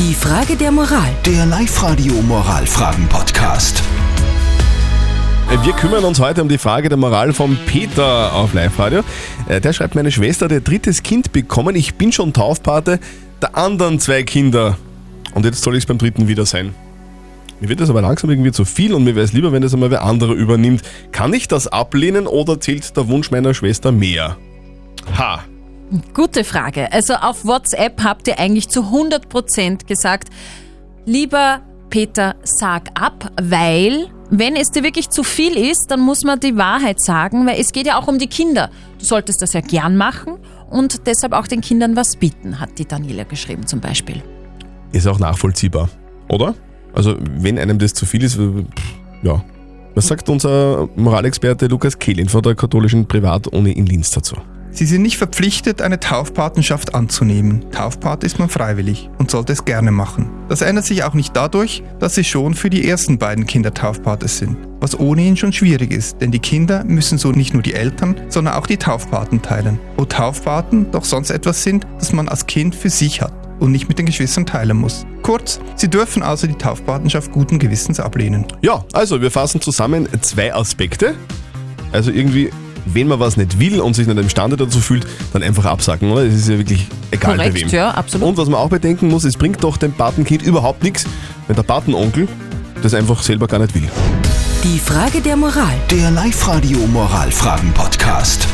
Die Frage der Moral. Der Live-Radio Moralfragen-Podcast. Wir kümmern uns heute um die Frage der Moral von Peter auf Live-Radio. Äh, Der schreibt, meine Schwester hat ihr drittes Kind bekommen. Ich bin schon Taufpate der anderen zwei Kinder. Und jetzt soll ich es beim dritten wieder sein. Mir wird das aber langsam irgendwie zu viel und mir wäre es lieber, wenn das einmal wer andere übernimmt. Kann ich das ablehnen oder zählt der Wunsch meiner Schwester mehr? Ha, Gute Frage. Also auf WhatsApp habt ihr eigentlich zu 100% gesagt, lieber Peter, sag ab, weil wenn es dir wirklich zu viel ist, dann muss man die Wahrheit sagen, weil es geht ja auch um die Kinder. Du solltest das ja gern machen und deshalb auch den Kindern was bieten, hat die Daniela geschrieben zum Beispiel. ist auch nachvollziehbar, oder? Also, wenn einem das zu viel ist, ja. Was sagt unser Moralexperte Lukas Kehlin von der katholischen Privatuni in Linz dazu? Sie sind nicht verpflichtet, eine Taufpatenschaft anzunehmen. Taufpate ist man freiwillig und sollte es gerne machen. Das ändert sich auch nicht dadurch, dass sie schon für die ersten beiden Kinder Taufpate sind. Was ohnehin schon schwierig ist, denn die Kinder müssen so nicht nur die Eltern, sondern auch die Taufpaten teilen. Wo Taufpaten doch sonst etwas sind, das man als Kind für sich hat und nicht mit den Geschwistern teilen muss. Kurz, sie dürfen also die Taufpatenschaft guten Gewissens ablehnen. Ja, also wir fassen zusammen zwei Aspekte. Also irgendwie, wenn man was nicht will und sich nicht imstande dazu fühlt, dann einfach absagen, oder? Es ist ja wirklich egal bei Korrekt, wem. ja, absolut. Und was man auch bedenken muss, es bringt doch dem Patenkind überhaupt nichts, wenn der Patenonkel das einfach selber gar nicht will. Die Frage der Moral. Der Live-Radio Moralfragen-Podcast.